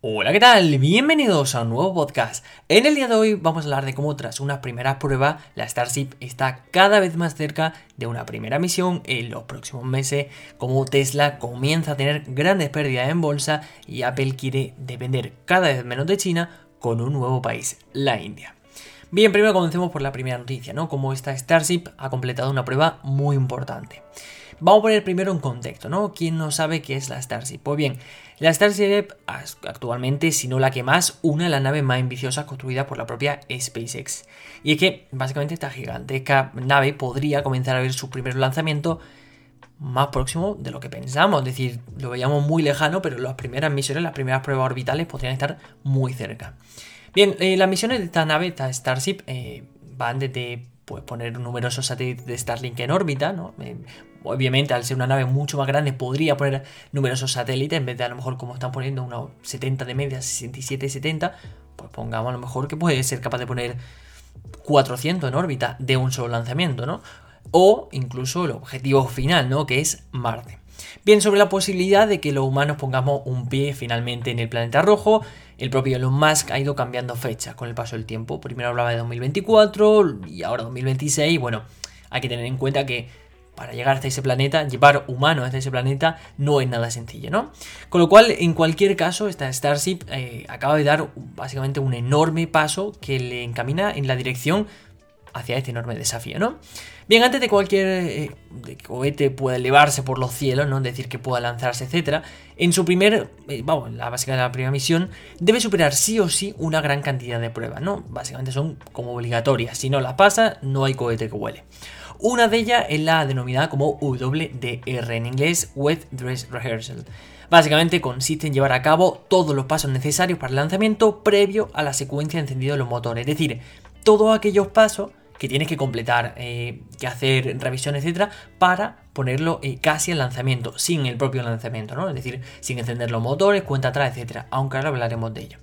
Hola, ¿qué tal? Bienvenidos a un nuevo podcast. En el día de hoy vamos a hablar de cómo tras una primera prueba la Starship está cada vez más cerca de una primera misión en los próximos meses, cómo Tesla comienza a tener grandes pérdidas en bolsa y Apple quiere depender cada vez menos de China con un nuevo país, la India. Bien, primero comencemos por la primera noticia, ¿no? Cómo esta Starship ha completado una prueba muy importante. Vamos a poner primero en contexto, ¿no? ¿Quién no sabe qué es la Starship? Pues bien, la Starship actualmente, si no la que más, una de las naves más ambiciosas construidas por la propia SpaceX. Y es que básicamente esta gigantesca nave podría comenzar a ver su primer lanzamiento más próximo de lo que pensamos. Es decir, lo veíamos muy lejano, pero las primeras misiones, las primeras pruebas orbitales podrían estar muy cerca. Bien, eh, las misiones de esta nave, esta Starship, eh, van desde pues, poner numerosos satélites de Starlink en órbita, ¿no? Eh, obviamente, al ser una nave mucho más grande, podría poner numerosos satélites en vez de a lo mejor como están poniendo unos 70 de media, 67, 70, pues pongamos a lo mejor que puede ser capaz de poner 400 en órbita de un solo lanzamiento, ¿no? O incluso el objetivo final, ¿no? Que es Marte. Bien, sobre la posibilidad de que los humanos pongamos un pie finalmente en el planeta rojo, el propio Elon Musk ha ido cambiando fechas con el paso del tiempo. Primero hablaba de 2024 y ahora 2026. Bueno, hay que tener en cuenta que para llegar hasta ese planeta, llevar humanos hasta ese planeta, no es nada sencillo, ¿no? Con lo cual, en cualquier caso, esta Starship eh, acaba de dar básicamente un enorme paso que le encamina en la dirección hacia este enorme desafío, ¿no? Bien, antes de cualquier eh, cohete pueda elevarse por los cielos, ¿no? Decir, que pueda lanzarse, etcétera, en su primer, eh, vamos, la básica de la primera misión, debe superar sí o sí una gran cantidad de pruebas, ¿no? Básicamente son como obligatorias. Si no las pasa, no hay cohete que huele. Una de ellas es la denominada como WDR, en inglés Wet Dress Rehearsal. Básicamente consiste en llevar a cabo todos los pasos necesarios para el lanzamiento previo a la secuencia de encendido de los motores, es decir, todos aquellos pasos que tienes que completar, eh, que hacer revisión, etcétera, para ponerlo eh, casi al lanzamiento, sin el propio lanzamiento, ¿no? Es decir, sin encender los motores, cuenta atrás, etcétera, aunque ahora hablaremos de ello.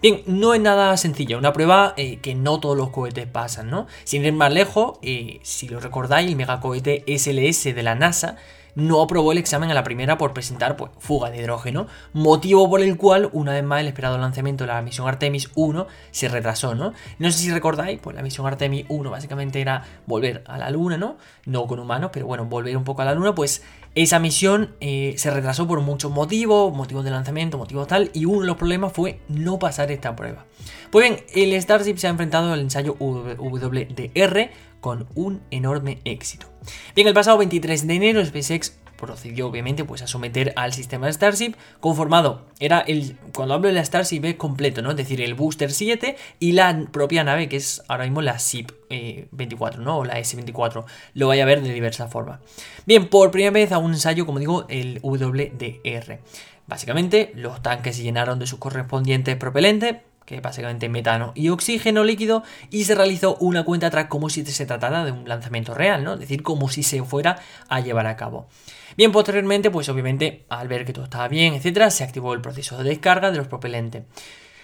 Bien, no es nada sencilla, una prueba eh, que no todos los cohetes pasan, ¿no? Sin ir más lejos, si lo recordáis, el megacohete SLS de la NASA no aprobó el examen a la primera por presentar pues, fuga de hidrógeno, motivo por el cual, una vez más, el esperado lanzamiento de la misión Artemis 1 se retrasó, ¿no? No sé si recordáis, pues la misión Artemis 1 básicamente era volver a la Luna, ¿no? No con humanos, pero bueno, volver un poco a la Luna, pues esa misión eh, se retrasó por muchos motivos, motivos de lanzamiento, motivos tal, y uno de los problemas fue no pasar esta prueba. Pues bien, el Starship se ha enfrentado al ensayo WDR con un enorme éxito. Bien, el pasado 23 de enero SpaceX procedió obviamente pues a someter al sistema Starship conformado era el cuando hablo de la Starship es completo no es decir el booster 7 y la propia nave que es ahora mismo la SIP 24 no o la S24 lo vaya a ver de diversas formas bien por primera vez a un ensayo como digo el WDR básicamente los tanques se llenaron de sus correspondientes propelentes que básicamente metano y oxígeno líquido, y se realizó una cuenta atrás como si se tratara de un lanzamiento real, ¿no? Es decir, como si se fuera a llevar a cabo. Bien, posteriormente, pues obviamente, al ver que todo estaba bien, etcétera, se activó el proceso de descarga de los propelentes.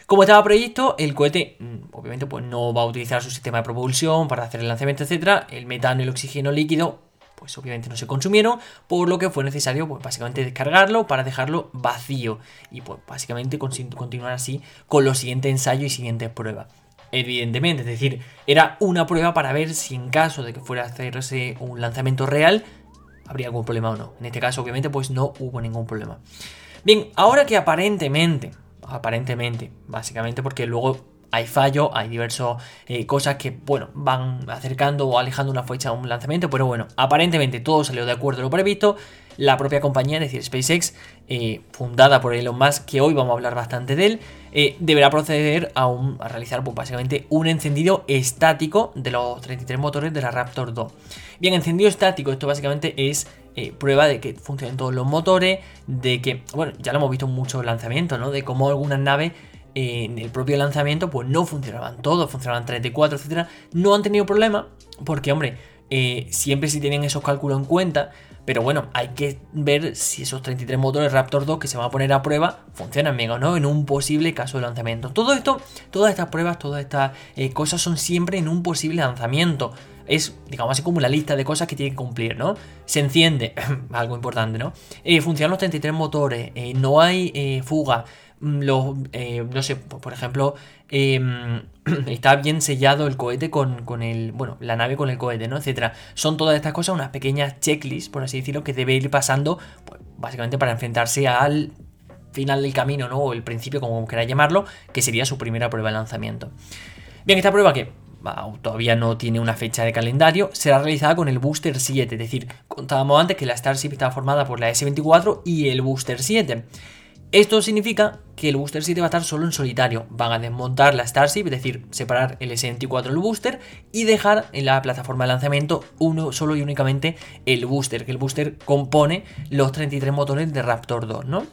Como estaba previsto, el cohete mm, obviamente pues no va a utilizar su sistema de propulsión para hacer el lanzamiento, etcétera. El metano y el oxígeno líquido pues obviamente no se consumieron, por lo que fue necesario pues básicamente descargarlo para dejarlo vacío y pues básicamente continuar así con los siguientes ensayos y siguientes pruebas. Evidentemente, es decir, era una prueba para ver si en caso de que fuera a hacerse un lanzamiento real, habría algún problema o no. En este caso, obviamente, pues no hubo ningún problema. Bien, ahora que aparentemente, aparentemente, básicamente porque luego hay fallo, hay diversas eh, cosas que, bueno, van acercando o alejando una fecha a un lanzamiento, pero bueno, aparentemente todo salió de acuerdo a lo previsto. La propia compañía, es decir, SpaceX, eh, fundada por Elon Musk, que hoy vamos a hablar bastante de él, eh, deberá proceder a, a realizar pues, básicamente un encendido estático de los 33 motores de la Raptor 2. Bien, encendido estático, esto básicamente es prueba de que funcionan todos los motores, de que, bueno, ya lo hemos visto en muchos lanzamientos, ¿no? De cómo algunas naves en el propio lanzamiento, pues no funcionaban todos, funcionaban 34, etcétera. No han tenido problema, porque, hombre, eh, siempre si tienen esos cálculos en cuenta, pero bueno, hay que ver si esos 33 motores Raptor 2 que se van a poner a prueba funcionan bien no en un posible caso de lanzamiento. Todo esto, todas estas pruebas, todas estas eh, cosas son siempre en un posible lanzamiento. Es, digamos así, como la lista de cosas que tienen que cumplir, ¿no? Se enciende, algo importante, ¿no? Eh, funcionan los 33 motores, no hay fuga, los, eh, no sé, por ejemplo, em, está bien sellado el cohete con, con, el, bueno, la nave con el cohete, ¿no? Etcétera. Son todas estas cosas unas pequeñas checklists, por así decirlo, que debe ir pasando, pues, básicamente para enfrentarse al final del camino, ¿no? O el principio, como queráis llamarlo, que sería su primera prueba de lanzamiento. Bien, esta prueba que todavía no tiene una fecha de calendario, será realizada con el Booster 7, es decir, contábamos antes que la Starship estaba formada por la S24 y el Booster 7. Esto significa que el Booster 7 va a estar solo en solitario. Van a desmontar la Starship, es decir, separar el S24 del Booster y dejar en la plataforma de lanzamiento uno solo y únicamente el Booster, que el Booster compone los 33 motores de Raptor 2, ¿no?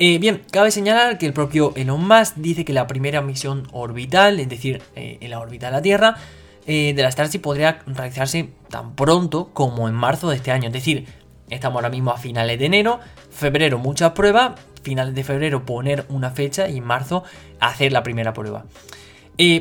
Eh, bien, cabe señalar que el propio Elon Musk dice que la primera misión orbital, es decir, eh, en la órbita de la Tierra, eh, de la Starship podría realizarse tan pronto como en marzo de este año. Es decir, estamos ahora mismo a finales de enero, febrero muchas pruebas, finales de febrero poner una fecha y en marzo hacer la primera prueba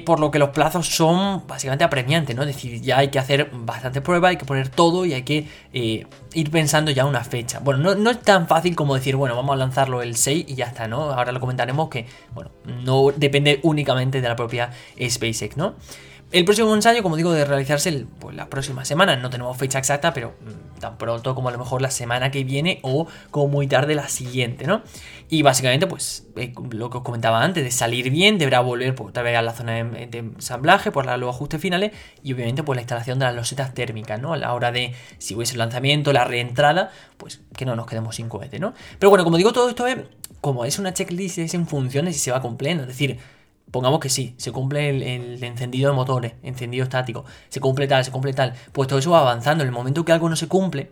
por lo que los plazos son básicamente apremiantes, ¿no? Es decir, ya hay que hacer bastante prueba, hay que poner todo y hay que eh, ir pensando ya una fecha. Bueno, no, es tan fácil como decir, bueno, vamos a lanzarlo el 6 y ya está, ¿no? Ahora lo comentaremos que, bueno, no depende únicamente de la propia SpaceX, ¿no? El próximo ensayo, como digo, de realizarse pues, la próxima semana. No tenemos fecha exacta, pero mm, tan pronto como a lo mejor la semana que viene o como muy tarde la siguiente, ¿no? Y básicamente, pues eh, lo que os comentaba antes, de salir bien, deberá volver pues, otra vez a la zona de, ensamblaje, por los ajustes finales y obviamente pues la instalación de las losetas térmicas, ¿no? A la hora de, si hubiese el lanzamiento, la reentrada, pues que no nos quedemos sin cohete, ¿no? Pero bueno, como digo, todo esto es, como es una checklist, es en funciones y se va cumpliendo, es decir Pongamos que sí, se cumple el, encendido de motores, encendido estático, se cumple tal, se cumple tal. Pues todo eso va avanzando. En el momento que algo no se cumple,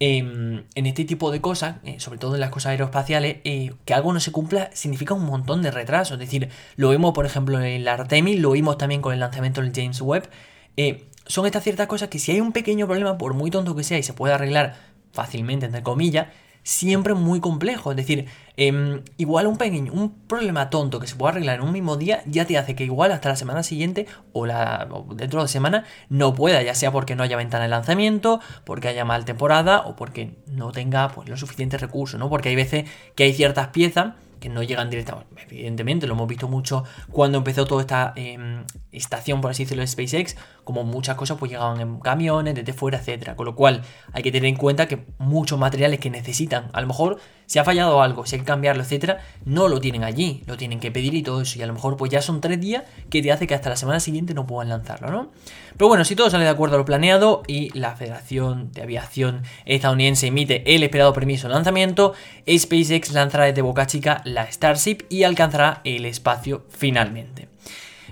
em, en este tipo de cosas, eh, sobre todo en las cosas aeroespaciales, eh, que algo no se cumpla significa un montón de retraso. Es decir, lo vimos, por ejemplo, en la Artemis, lo vimos también con el lanzamiento del James Webb. Eh, son estas ciertas cosas que si hay un pequeño problema, por muy tonto que sea, y se puede arreglar fácilmente, entre comillas, siempre muy complejo. Es decir, em, igual un pequeño, un problema tonto que se puede arreglar en un mismo día ya te hace que igual hasta la semana siguiente o, la, dentro de semana no pueda, ya sea porque no haya ventana de lanzamiento, porque haya mal temporada o porque no tenga pues, los suficientes recursos, ¿no? Porque hay veces que hay ciertas piezas que no llegan directamente. Evidentemente, lo hemos visto mucho cuando empezó toda esta em, estación, por así decirlo, de SpaceX, como muchas cosas pues llegaban en camiones, desde fuera, etcétera. Con lo cual, hay que tener en cuenta que muchos materiales que necesitan, a lo mejor si ha fallado algo, si hay que cambiarlo, etcétera, no lo tienen allí, lo tienen que pedir y todo eso. Y a lo mejor pues ya son tres días que te hace que hasta la semana siguiente no puedan lanzarlo, ¿no? Pero bueno, si todo sale de acuerdo a lo planeado y la Federación de Aviación Estadounidense emite el esperado permiso de lanzamiento, SpaceX lanzará desde Boca Chica la Starship y alcanzará el espacio finalmente.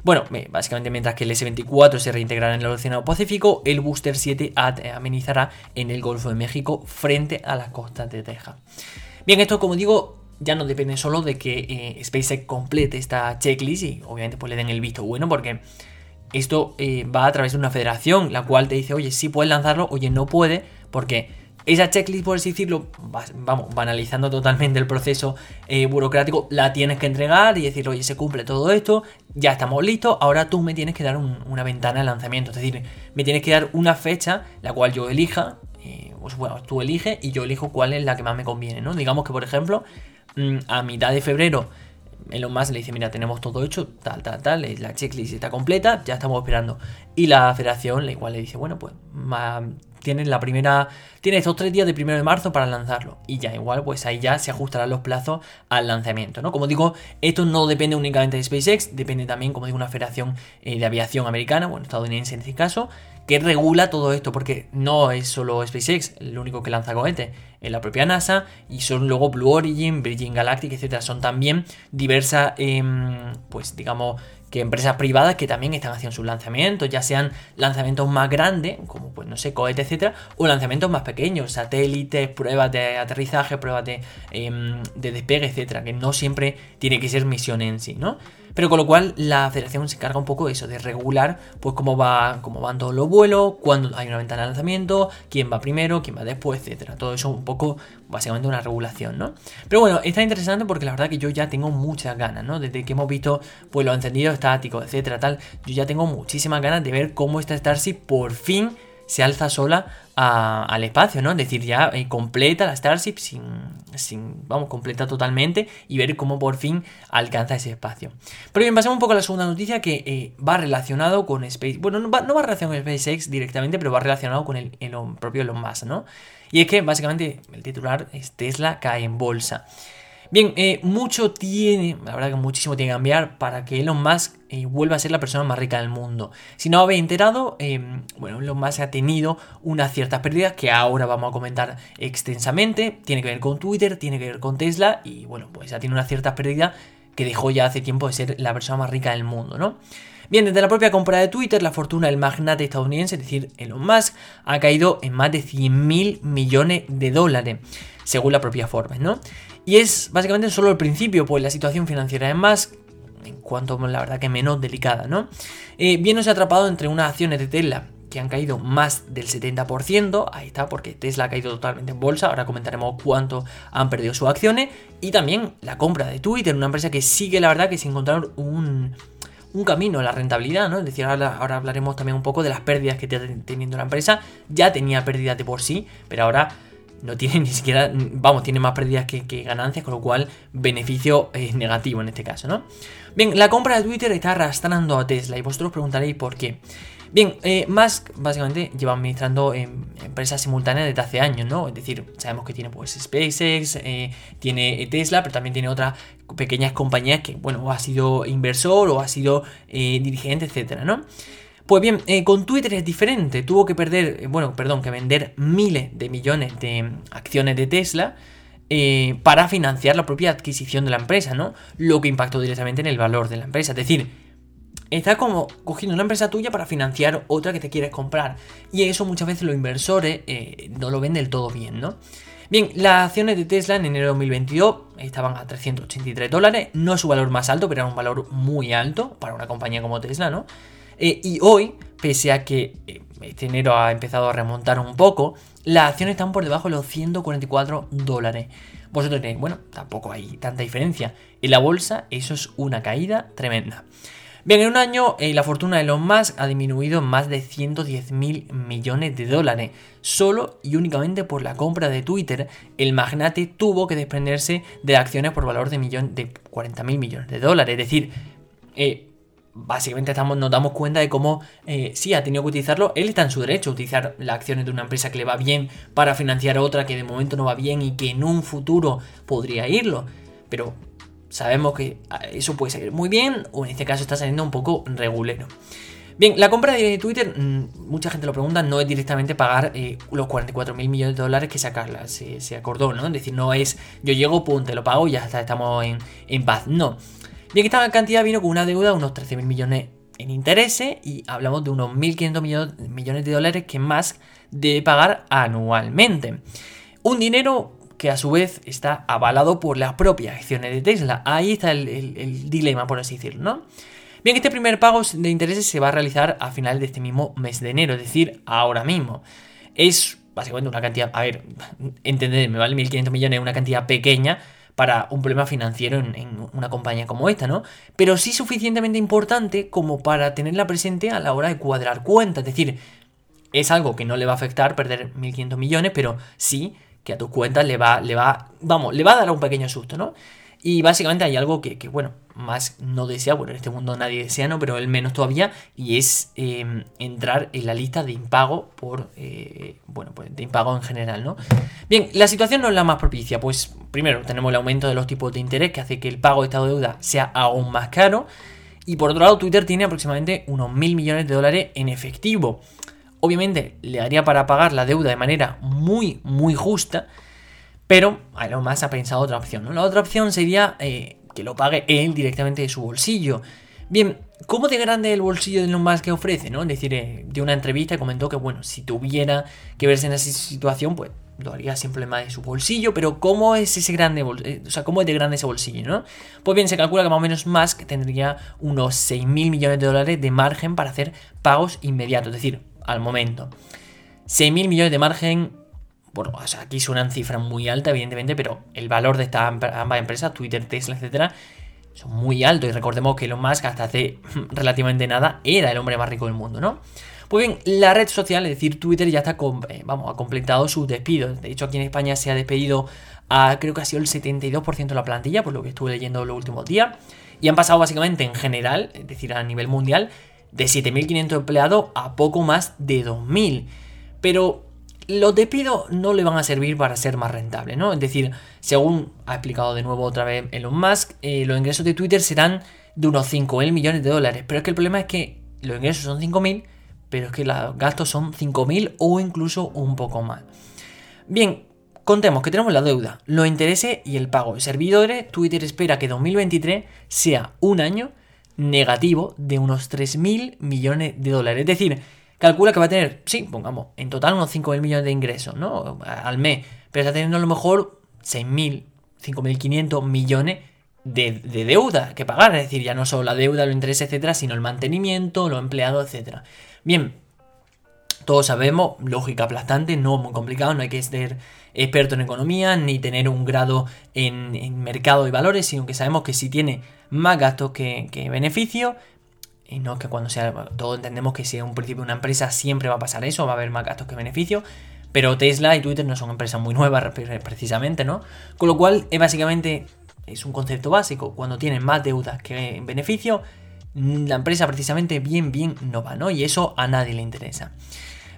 Bueno, básicamente mientras que el S-24 se reintegrará en el Océano Pacífico, el Booster 7 amenizará en el Golfo de México frente a las costas de Texas. Bien, esto como digo, ya no depende solo de que eh, SpaceX complete esta checklist y obviamente pues le den el visto bueno porque esto eh, va a través de una federación la cual te dice, oye, sí puedes lanzarlo, oye, no puede, porque esa checklist, por así decirlo, vamos, banalizando totalmente el proceso eh, burocrático, la tienes que entregar y decir, oye, se cumple todo esto, ya estamos listos, ahora tú me tienes que dar una ventana de lanzamiento, es decir, me tienes que dar una fecha la cual yo elija, eh, pues bueno, tú eliges y yo elijo cuál es la que más me conviene, ¿no? Digamos que, por ejemplo, mm, a mitad de febrero Elon Musk le dice, mira, tenemos todo hecho, tal, tal, tal, la checklist está completa, ya estamos esperando. Y la federación le igual le dice, bueno, pues tienes la primera, tienes estos tres días de primero de marzo para lanzarlo. Y ya igual, pues ahí ya se ajustarán los plazos al lanzamiento, ¿no? Como digo, esto no depende únicamente de SpaceX, depende también, como digo, una federación eh, de aviación americana, bueno, estadounidense en este caso, que regula todo esto, porque no es solo SpaceX el único que lanza cohetes, es la propia NASA, y son luego Blue Origin, Virgin Galactic, etcétera, son también diversas, em, pues digamos, que empresas privadas que también están haciendo sus lanzamientos, ya sean lanzamientos más grandes, como pues no sé, cohetes, etcétera, o lanzamientos más pequeños, satélites, pruebas de aterrizaje, pruebas de, em, de despegue, etcétera, que no siempre tiene que ser misión en sí, ¿no? Pero con lo cual la federación se encarga un poco de eso, de regular pues cómo, va, cómo van todos los vuelos, cuándo hay una ventana de lanzamiento, quién va primero, quién va después, etcétera. Todo eso un poco, básicamente una regulación, ¿no? Pero bueno, está interesante porque la verdad que yo ya tengo muchas ganas, ¿no? Desde que hemos visto pues los encendidos estáticos, etcétera, tal, yo ya tengo muchísimas ganas de ver cómo esta Starship por fin se alza sola al espacio, ¿no? Es decir, ya eh, completa la Starship sin, sin, vamos, completa totalmente y ver cómo por fin alcanza ese espacio. Pero bien, pasemos un poco a la segunda noticia que eh, va relacionado con Space, bueno, no va, no va relacionado con SpaceX directamente, pero va relacionado con el, el propio Elon Musk, ¿no? Y es que básicamente el titular es Tesla cae en bolsa. Bien, eh, mucho tiene, la verdad que muchísimo tiene que cambiar para que Elon Musk eh, vuelva a ser la persona más rica del mundo. Si no habéis enterado, eh, bueno, Elon Musk ha tenido unas ciertas pérdidas que ahora vamos a comentar extensamente. Tiene que ver con Twitter, tiene que ver con Tesla y bueno, pues ha tenido unas ciertas pérdidas que dejó ya hace tiempo de ser la persona más rica del mundo, ¿no? Bien, desde la propia compra de Twitter, la fortuna del magnate estadounidense, es decir, Elon Musk, ha caído en más de 100 mil millones de dólares, según la propia Forbes, ¿no? Y es básicamente solo el principio, pues la situación financiera de Musk, en cuanto la verdad que menos delicada, ¿no? Eh, bien nos ha atrapado entre unas acciones de Tesla que han caído más del 70%, ahí está, porque Tesla ha caído totalmente en bolsa, ahora comentaremos cuánto han perdido sus acciones, y también la compra de Twitter, una empresa que sigue la verdad que sin encontrar un, un camino a la rentabilidad, ¿no? Es decir, ahora, ahora, hablaremos también un poco de las pérdidas que está teniendo la empresa, ya tenía pérdidas de por sí, pero ahora no tiene ni siquiera, vamos, tiene más pérdidas que, ganancias, con lo cual beneficio es negativo en este caso, ¿no? Bien, la compra de Twitter está arrastrando a Tesla y vosotros preguntaréis por qué. Bien, eh, Musk básicamente lleva administrando empresas simultáneas desde hace años, ¿no? Es decir, sabemos que tiene pues SpaceX, eh, tiene Tesla, pero también tiene otras pequeñas compañías que, bueno, o ha sido inversor o ha sido eh, dirigente, etcétera, ¿no? Pues bien, eh, con Twitter es diferente. Tuvo que perder, eh, bueno, perdón, que vender miles de millones de acciones de Tesla eh, para financiar la propia adquisición de la empresa, ¿no? Lo que impactó directamente en el valor de la empresa. Es decir, está como cogiendo una empresa tuya para financiar otra que te quieres comprar. Y eso muchas veces los inversores no lo ven del todo bien, ¿no? Bien, las acciones de Tesla en enero de 2022 estaban a 383 dólares. No es su valor más alto, pero era un valor muy alto para una compañía como Tesla, ¿no? Eh, y hoy, pese a que eh, este enero ha empezado a remontar un poco, las acciones están por debajo de los 144 dólares. Vosotros diréis, bueno, tampoco hay tanta diferencia. En la bolsa eso es una caída tremenda. Bien, en un año eh, la fortuna de Elon Musk ha disminuido más de 110 mil millones de dólares. Solo y únicamente por la compra de Twitter, el magnate tuvo que desprenderse de acciones por valor de, millón, de 40 mil millones de dólares. Es decir, eh, básicamente estamos, nos damos cuenta de cómo eh, sí ha tenido que utilizarlo. Él está en su derecho a utilizar las acciones de una empresa que le va bien para financiar otra que de momento no va bien y que en un futuro podría irlo. Pero sabemos que ah, eso puede salir muy bien o en este caso está saliendo un poco regulero. Bien, la compra de Twitter, mm, mucha gente lo pregunta, no es directamente pagar eh, los 44 mil millones de dólares que sacarla, se, se, acordó, ¿no? Es decir, no es yo llego, pum, te lo pago y ya está, estamos en, en paz. No. Bien, esta cantidad vino con una deuda de unos 13.000 millones en intereses y hablamos de unos 1.500 millones de dólares que más debe pagar anualmente. Un dinero que a su vez está avalado por las propias acciones de Tesla. Ahí está el, dilema, por así decirlo, ¿no? Bien, este primer pago de intereses se va a realizar a final de este mismo mes de enero, es decir, ahora mismo. Es básicamente una cantidad, a ver, entendedme, ¿vale? 1.500 millones es una cantidad pequeña, para un problema financiero en, una compañía como esta, ¿no? Pero sí suficientemente importante como para tenerla presente a la hora de cuadrar cuentas. Es decir, es algo que no le va a afectar perder 1.500 millones, pero sí que a tus cuentas le va, le va, vamos, le va a dar un pequeño susto, ¿no? Y básicamente hay algo que, bueno, más no desea, bueno, en este mundo nadie desea, ¿no? Pero el menos todavía, y es em, entrar en la lista de impago por, eh, bueno, pues de impago en general, ¿no? Bien, la situación no es la más propicia, pues primero tenemos el aumento de los tipos de interés que hace que el pago de esta deuda sea aún más caro, y por otro lado Twitter tiene aproximadamente unos mil millones de dólares en efectivo. Obviamente le haría para pagar la deuda de manera muy, muy justa, pero lo más ha pensado otra opción. ¿no? La otra opción sería eh, que lo pague él directamente de su bolsillo. Bien, ¿cómo de grande el bolsillo de lo más que ofrece? ¿no? Es decir, eh, de una entrevista comentó que, bueno, si tuviera que verse en esa situación, pues lo haría simplemente de su bolsillo, pero ¿cómo es ese grande bolsillo? Eh, o sea, ¿cómo es de grande ese bolsillo, no? Pues bien, se calcula que más o menos Musk tendría unos 6 mil millones de dólares de margen para hacer pagos inmediatos, es decir, al momento. 6 mil millones de margen bueno, o sea, aquí suenan cifras muy altas, evidentemente, pero el valor de estas ambas empresas, Twitter, Tesla, etcétera, son muy altos y recordemos que Elon Musk hasta hace relativamente nada era el hombre más rico del mundo, ¿no? Pues bien, la red social, es decir, Twitter ya está, eh, vamos, ha completado sus despidos. De hecho, aquí en España se ha despedido a, creo que ha sido el 72% de la plantilla, por lo que estuve leyendo los últimos días. Y han pasado básicamente en general, es decir, a nivel mundial, de 7.500 empleados a poco más de 2.000. Pero los despidos no le van a servir para ser más rentable, ¿no? Es decir, según ha explicado de nuevo otra vez Elon Musk, eh, los ingresos de Twitter serán de unos 5.000 millones de dólares. Pero es que el problema es que los ingresos son 5.000, pero es que los gastos son 5.000 o incluso un poco más. Bien, contemos que tenemos la deuda, los intereses y el pago de servidores. Twitter espera que 2023 sea un año negativo de unos 3.000 millones de dólares. Es decir, calcula que va a tener, sí, pongamos, en total unos 5.000 millones de ingresos, ¿no? Al mes, pero está teniendo a lo mejor 6.000, 5.500 millones de, de, deuda que pagar. Es decir, ya no solo la deuda, los intereses, etcétera, sino el mantenimiento, los empleados, etcétera. Bien, todos sabemos, lógica aplastante, no muy complicado, no hay que ser experto en economía ni tener un grado en, mercado y valores, sino que sabemos que si tiene más gastos que, que beneficio, y no que cuando sea, todos entendemos que si es un principio una empresa siempre va a pasar eso, va a haber más gastos que beneficio, pero Tesla y Twitter no son empresas muy nuevas precisamente, ¿no? Con lo cual es básicamente, es un concepto básico, cuando tienen más deudas que beneficio, la empresa precisamente bien, bien no va, ¿no? Y eso a nadie le interesa.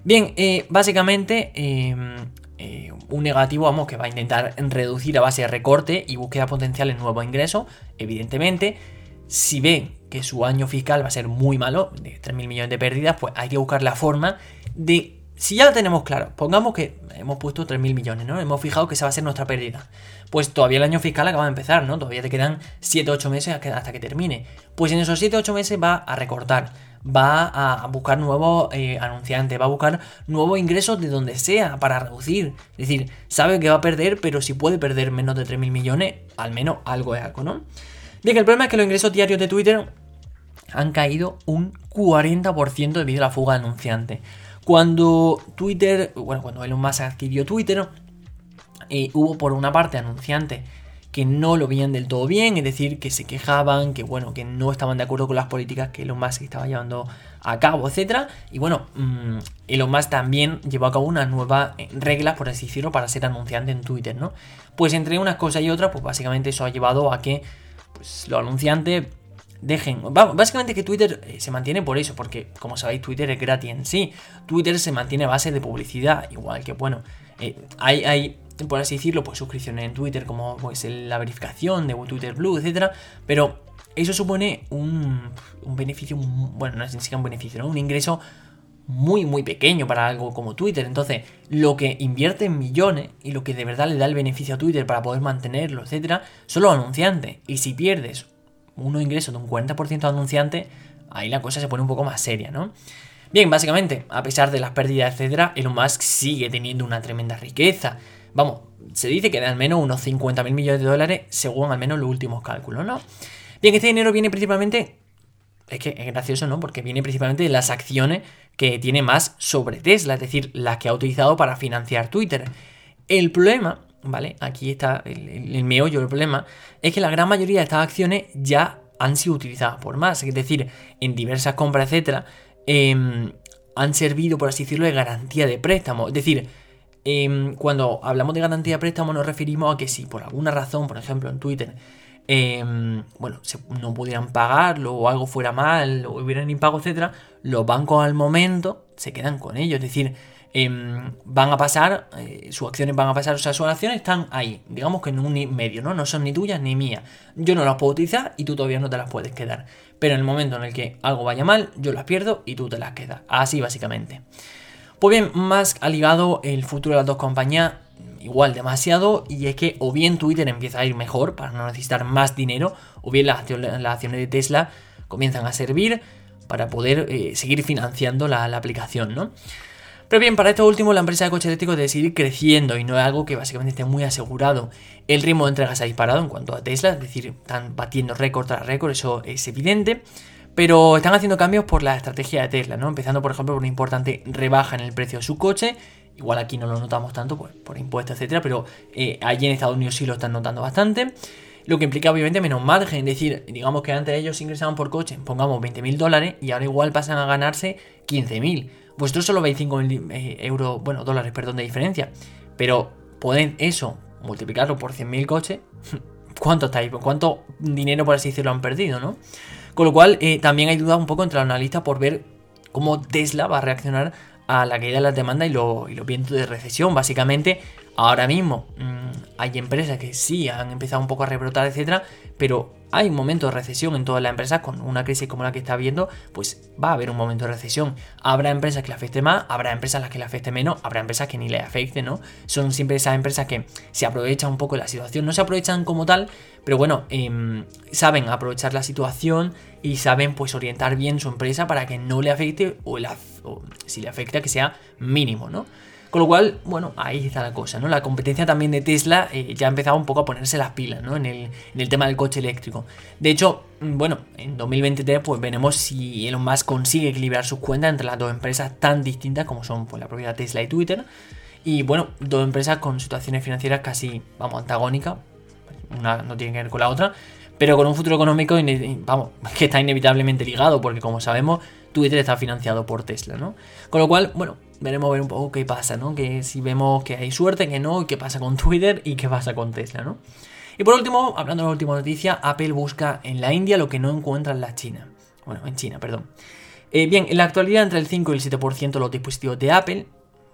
Bien, eh, básicamente em, eh, un negativo, vamos, que va a intentar reducir a base de recorte y búsqueda potencial en nuevos ingresos, evidentemente. Si ve que su año fiscal va a ser muy malo, de 3.000 millones de pérdidas, pues hay que buscar la forma de... Si ya lo tenemos claro, pongamos que hemos puesto 3.000 millones, ¿no? Hemos fijado que esa va a ser nuestra pérdida. Pues todavía el año fiscal acaba de empezar, ¿no? Todavía te quedan 7-8 meses hasta que termine. Pues en esos 7-8 meses va a recortar va a buscar nuevos eh, anunciantes, va a buscar nuevos ingresos de donde sea para reducir. Es decir, sabe que va a perder, pero si puede perder menos de 3.000 millones, al menos algo es algo, ¿no? Bien, el problema es que los ingresos diarios de Twitter han caído un 40% debido a la fuga de anunciantes. Cuando Twitter, bueno, cuando Elon Musk adquirió Twitter, eh, hubo por una parte anunciantes que no lo veían del todo bien, es decir, que se quejaban, que bueno, que no estaban de acuerdo con las políticas que Elon Musk estaba llevando a cabo, etc. Y bueno, mmm, Elon Musk también llevó a cabo unas nuevas eh, reglas, por así decirlo, para ser anunciante en Twitter, ¿no? Pues entre unas cosas y otras, pues básicamente eso ha llevado a que pues, los anunciantes dejen. Básicamente que Twitter eh, se mantiene por eso, porque como sabéis, Twitter es gratis en sí. Twitter se mantiene a base de publicidad, igual que, bueno, eh, hay, por así decirlo, pues suscripciones en Twitter, como pues la verificación de Twitter Blue, etcétera. Pero eso supone un, un beneficio, bueno, no es ni siquiera un beneficio, ¿no? Un ingreso muy, muy pequeño para algo como Twitter. Entonces, lo que invierte en millones y lo que de verdad le da el beneficio a Twitter para poder mantenerlo, etcétera, son los anunciantes. Y si pierdes unos ingresos de un 40% de anunciantes, ahí la cosa se pone un poco más seria, ¿no? Bien, básicamente, a pesar de las pérdidas, etcétera, Elon Musk sigue teniendo una tremenda riqueza. Vamos, se dice que de al menos unos 50 millones de dólares, según al menos los últimos cálculos, ¿no? Bien, este dinero viene principalmente. Es que es gracioso, ¿no? Porque viene principalmente de las acciones que tiene más sobre Tesla, es decir, las que ha utilizado para financiar Twitter. El problema, ¿vale? Aquí está el, meollo del problema, es que la gran mayoría de estas acciones ya han sido utilizadas por más, es decir, en diversas compras, etcétera, em, han servido, por así decirlo, de garantía de préstamo. Es decir, em, cuando hablamos de garantía de préstamo nos referimos a que si por alguna razón, por ejemplo en Twitter, Em, bueno, no pudieran pagarlo o algo fuera mal o hubieran impago, etcétera, los bancos al momento se quedan con ellos. Es decir, em, van a pasar, eh, sus acciones van a pasar, o sea, sus acciones están ahí, digamos que en un medio, ¿no? No son ni tuyas ni mías. Yo no las puedo utilizar y tú todavía no te las puedes quedar. Pero en el momento en el que algo vaya mal, yo las pierdo y tú te las quedas. Así básicamente. Pues bien, Musk ha ligado el futuro de las dos compañías igual demasiado y es que o bien Twitter empieza a ir mejor para no necesitar más dinero o bien las, acciones de Tesla comienzan a servir para poder eh, seguir financiando la, aplicación, ¿no? Pero bien, para esto último, la empresa de coches eléctricos debe seguir creciendo y no es algo que básicamente esté muy asegurado. El ritmo de entrega se ha disparado en cuanto a Tesla, es decir, están batiendo récord tras récord, eso es evidente. Pero están haciendo cambios por la estrategia de Tesla, ¿no? Empezando, por ejemplo, por una importante rebaja en el precio de su coche Igual aquí no lo notamos tanto pues, por impuestos, etcétera, pero eh, allí en Estados Unidos sí lo están notando bastante. lo que implica obviamente menos margen. Es decir, digamos que antes ellos ingresaban por coche, pongamos 20.000 dólares y ahora igual pasan a ganarse 15.000. Vosotros solo veis 5.000 eh, euros, bueno, dólares, perdón, de diferencia. Pero pueden eso multiplicarlo por 100.000 coches. ¿Cuánto estáis? ¿Cuánto dinero, por así decirlo, han perdido, no? Con lo cual, eh, también hay duda un poco entre los analistas por ver cómo Tesla va a reaccionar a la caída de las demandas y, los vientos de recesión. Básicamente, ahora mismo mm, hay empresas que sí han empezado un poco a rebrotar, etcétera, pero hay un momento de recesión en todas las empresas, con una crisis como la que está habiendo, pues va a haber un momento de recesión. Habrá empresas que le afecte más, habrá empresas a las que le afecte menos, habrá empresas que ni le afecte, ¿no? Son siempre esas empresas que se aprovechan un poco de la situación. No se aprovechan como tal, pero bueno, em, saben aprovechar la situación y saben pues orientar bien su empresa para que no le afecte o, o si le afecta que sea mínimo, ¿no? Con lo cual, bueno, ahí está la cosa, ¿no? La competencia también de Tesla eh, ya ha empezado un poco a ponerse las pilas, ¿no? En el, tema del coche eléctrico. De hecho, mm, bueno, en 2023 pues veremos si Elon Musk consigue equilibrar sus cuentas entre las dos empresas tan distintas como son pues, la propia Tesla y Twitter. Y bueno, dos empresas con situaciones financieras casi, vamos, antagónicas. Una no tiene que ver con la otra, pero con un futuro económico, vamos, que está inevitablemente ligado, porque como sabemos, Twitter está financiado por Tesla, ¿no? Con lo cual, bueno, veremos ver un poco qué pasa, ¿no? Que si vemos que hay suerte, que no, qué pasa con Twitter y qué pasa con Tesla, ¿no? Y por último, hablando de la última noticia, Apple busca en la India lo que no encuentra en la China. Bueno, en China, perdón. Eh, bien, en la actualidad entre el 5 y el 7% de los dispositivos de Apple,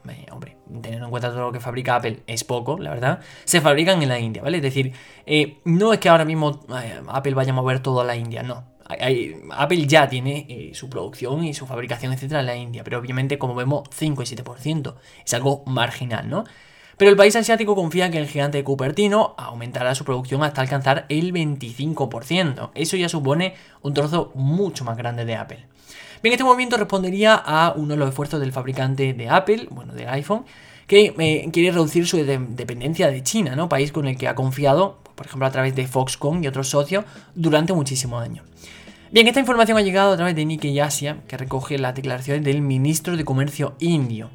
eh, hombre, teniendo en cuenta todo lo que fabrica Apple es poco, la verdad, se fabrican en la India, ¿vale? Es decir, eh, no es que ahora mismo Apple vaya a mover todo a la India, no. Apple ya tiene eh, su producción y su fabricación, etcétera, en la India, pero obviamente, como vemos, 5 y 7%. Es algo marginal, ¿no? Pero el país asiático confía que el gigante Cupertino aumentará su producción hasta alcanzar el 25%. Eso ya supone un trozo mucho más grande de Apple. Bien, este movimiento respondería a uno de los esfuerzos del fabricante de Apple, bueno, del iPhone, que eh, quiere reducir su dependencia de China, ¿no? País con el que ha confiado, por ejemplo, a través de Foxconn y otros socios durante muchísimos años. Bien, esta información ha llegado a través de Nikkei Asia, que recoge las declaraciones del ministro de Comercio indio.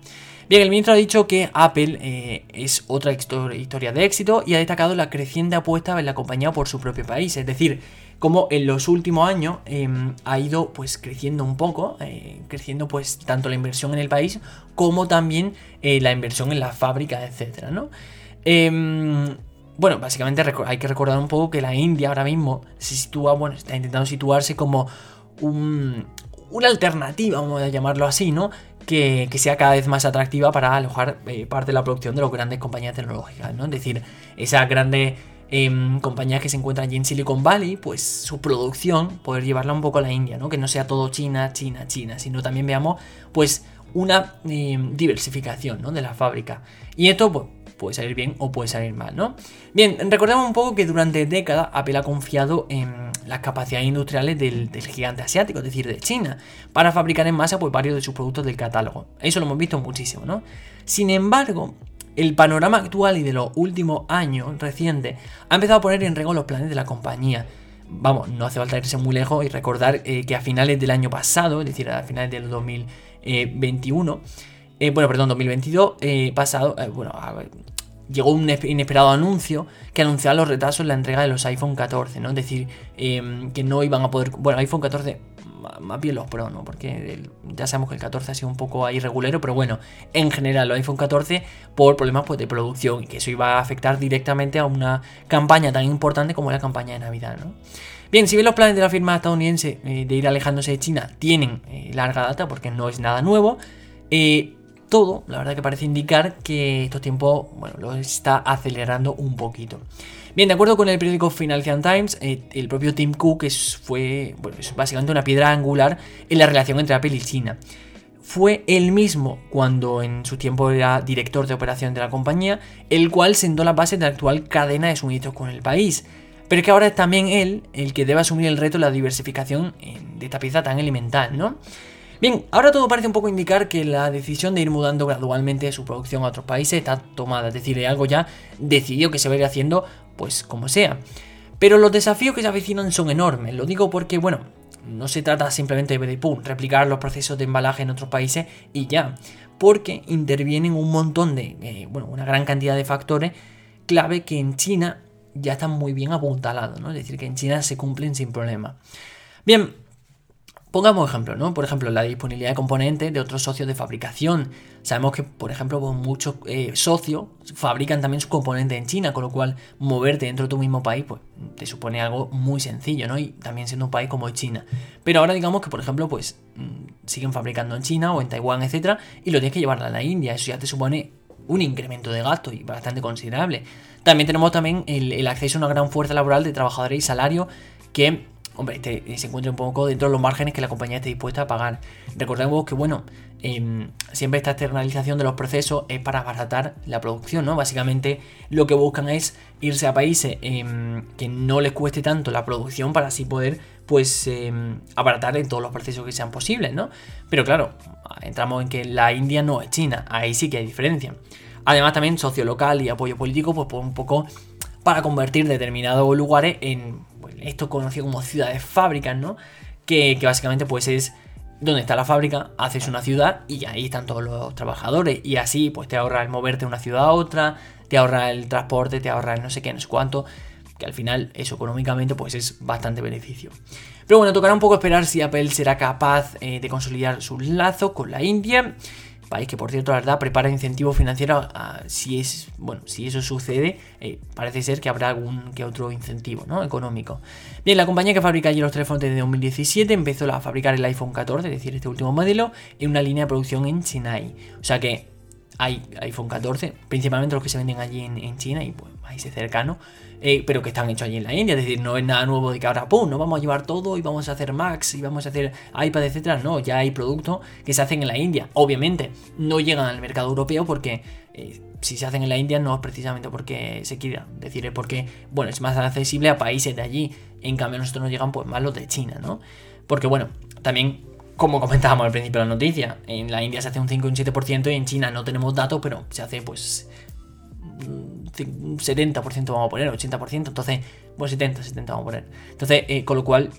Bien, el ministro ha dicho que Apple eh, es otra historia de éxito y ha destacado la creciente apuesta de la compañía por su propio país, es decir, como en los últimos años em, ha ido pues creciendo un poco, eh, creciendo pues tanto la inversión en el país como también eh, la inversión en las fábricas, etcétera, ¿no? Bueno, básicamente hay que recordar un poco que la India ahora mismo se sitúa, bueno, está intentando situarse como una alternativa, vamos a llamarlo así, ¿no? Que, sea cada vez más atractiva para alojar eh, parte de la producción de las grandes compañías tecnológicas, ¿no? Es decir, esas grandes em, compañías que se encuentran allí en Silicon Valley, pues su producción, poder llevarla un poco a la India, ¿no? Que no sea todo China, China, China, sino también veamos, pues, una em, diversificación, ¿no? De la fábrica. Y esto, pues, puede salir bien o puede salir mal, ¿no? Bien, recordemos un poco que durante décadas Apple ha confiado en las capacidades industriales del, gigante asiático, es decir, de China, para fabricar en masa pues, varios de sus productos del catálogo. Eso lo hemos visto muchísimo, ¿no? Sin embargo, el panorama actual y de los últimos años recientes ha empezado a poner en riesgo los planes de la compañía. Vamos, no hace falta irse muy lejos y recordar eh, que a finales del año pasado, es decir, a finales del 2021, eh, bueno, perdón, 2022 eh, pasado, eh, bueno, llegó un inesperado anuncio que anunciaba los retrasos en la entrega de los iPhone 14, ¿no? Es decir, em, que no iban a poder, bueno, iPhone 14 más bien los Pro, ¿no? Porque ya sabemos que el 14 ha sido un poco irregular, pero bueno, en general los iPhone 14 por problemas pues, de producción y que eso iba a afectar directamente a una campaña tan importante como la campaña de Navidad, ¿no? Bien, si bien los planes de la firma estadounidense de ir alejándose de China tienen larga data porque no es nada nuevo, eh, todo, la verdad que parece indicar que estos tiempos, bueno, lo está acelerando un poquito. Bien, de acuerdo con el periódico Financial Times, eh, el propio Tim Cook es, fue bueno, es básicamente una piedra angular en la relación entre Apple y China. Fue él mismo, cuando en su tiempo era director de operación de la compañía, el cual sentó la base de la actual cadena de suministros con el país. Pero que ahora es también él el que debe asumir el reto de la diversificación de esta pieza tan elemental, ¿no? Bien, ahora todo parece un poco indicar que la decisión de ir mudando gradualmente su producción a otros países está tomada, es decir, algo ya decidió que se va a ir haciendo pues como sea. Pero los desafíos que se avecinan son enormes, lo digo porque, bueno, no se trata simplemente de pum, replicar los procesos de embalaje en otros países y ya, porque intervienen un montón de, eh, bueno, una gran cantidad de factores clave que en China ya están muy bien apuntalados, ¿no? Es decir, que en China se cumplen sin problema. Bien, Pongamos ejemplo, ¿no? Por ejemplo, la disponibilidad de componentes de otros socios de fabricación. Sabemos que, por ejemplo, pues, muchos eh, socios fabrican también sus componentes en China, con lo cual moverte dentro de tu mismo país, pues te supone algo muy sencillo, ¿no? Y también siendo un país como China. Pero ahora digamos que, por ejemplo, pues mm, siguen fabricando en China o en Taiwán, etcétera, y lo tienes que llevar a la India. Eso ya te supone un incremento de gasto y bastante considerable. También tenemos también el, el acceso a una gran fuerza laboral de trabajadores y salario que hombre, este, se encuentra un poco dentro de los márgenes que la compañía esté dispuesta a pagar. Recordemos que, bueno, em, siempre esta externalización de los procesos es para abaratar la producción, ¿no? Básicamente lo que buscan es irse a países em, que no les cueste tanto la producción para así poder, pues, em, abaratar en todos los procesos que sean posibles, ¿no? Pero claro, entramos en que la India no es China, ahí sí que hay diferencia. Además también socio local y apoyo político, pues, un poco para convertir determinados lugares en esto conocido como ciudades fábricas, ¿no? Que, básicamente pues es donde está la fábrica, haces una ciudad y ahí están todos los trabajadores. Y así pues te ahorra el moverte de una ciudad a otra, te ahorra el transporte, te ahorra el no sé qué, no sé cuánto. Que al final eso económicamente pues es bastante beneficio. Pero bueno, tocará un poco esperar si Apple será capaz eh, de consolidar su lazo con la India país que por cierto la verdad prepara incentivos financieros si es bueno si eso sucede eh, parece ser que habrá algún que otro incentivo ¿no? económico bien la compañía que fabrica allí los teléfonos desde 2017 empezó a fabricar el iPhone 14 es decir este último modelo en una línea de producción en Chennai o sea que hay iPhone 14 principalmente los que se venden allí en, China y pues países cercanos eh, pero que están hechos allí en la India. Es decir, no es nada nuevo de que ahora, ¡pum!, no vamos a llevar todo y vamos a hacer Max y vamos a hacer iPad, etcétera. No, ya hay productos que se hacen en la India. Obviamente, no llegan al mercado europeo porque eh, si se hacen en la India no es precisamente porque se quiera, es decir, es porque, bueno, es más accesible a países de allí. En cambio, nosotros nos llegan pues más los de China, ¿no? Porque, bueno, también como comentábamos al principio de la noticia, en la India se hace un 5 y un 7% y en China no tenemos datos, pero se hace pues 70% vamos a poner, 80%, entonces, bueno, 70, 70 vamos a poner. Entonces, eh, con lo cual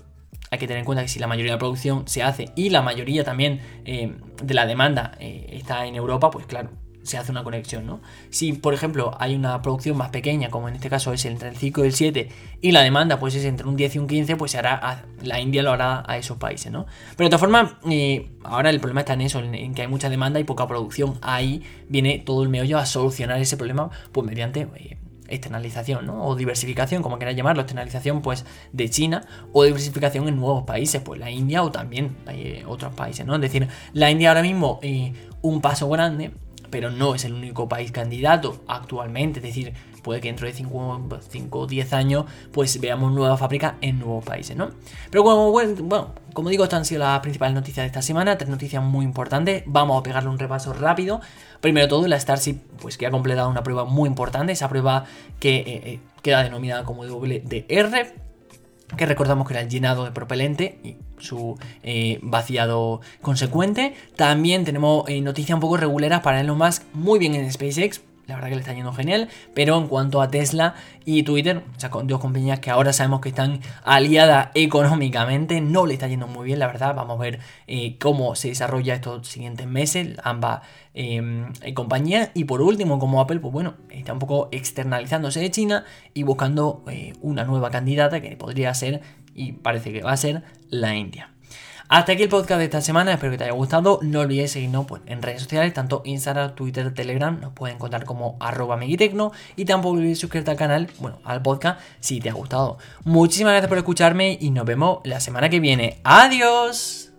hay que tener en cuenta que si la mayoría de la producción se hace y la mayoría también eh, de la demanda eh, está en Europa, pues claro, se hace una conexión, ¿no? Si, por ejemplo, hay una producción más pequeña, como en este caso es entre el 5 y el 7, y la demanda pues es entre un 10 y un 15, pues se hará la India lo hará a esos países, ¿no? Pero de todas formas, eh, ahora el problema está en eso, en, que hay mucha demanda y poca producción. Ahí viene todo el meollo a solucionar ese problema, pues mediante... Eh, externalización, ¿no? O diversificación, como quieras llamarlo, externalización pues de China o diversificación en nuevos países, pues la India o también eh, otros países, ¿no? Es decir, la India ahora mismo un paso grande pero no es el único país candidato actualmente. Es decir, puede que dentro de 5 o 10 años pues veamos nuevas fábricas en nuevos países, ¿no? Pero como, bueno, como digo, estas han sido las principales noticias de esta semana, tres noticias muy importantes. Vamos a pegarle un repaso rápido. Primero todo, la Starship, pues que ha completado una prueba muy importante, esa prueba que eh, eh, queda denominada como WDR que recordamos que era el llenado de propelente y su eh, vaciado consecuente. También tenemos eh, noticias un poco reguleras para Elon Musk, muy bien en SpaceX, la verdad que le está yendo genial. Pero en cuanto a Tesla y Twitter, o sea, dos compañías que ahora sabemos que están aliadas económicamente, no le está yendo muy bien, la verdad. Vamos a ver eh, cómo se desarrolla estos siguientes meses, ambas em, compañías. Y por último, como Apple, pues bueno, está un poco externalizándose de China y buscando eh, una nueva candidata que podría ser, y parece que va a ser, la India. Hasta aquí el podcast de esta semana, espero que te haya gustado. No olvides seguirnos pues, en redes sociales, tanto Instagram, Twitter, Telegram, nos pueden encontrar como arroba megitecno y tampoco olvides suscribirte al canal, bueno, al podcast si te ha gustado. Muchísimas gracias por escucharme y nos vemos la semana que viene. ¡Adiós!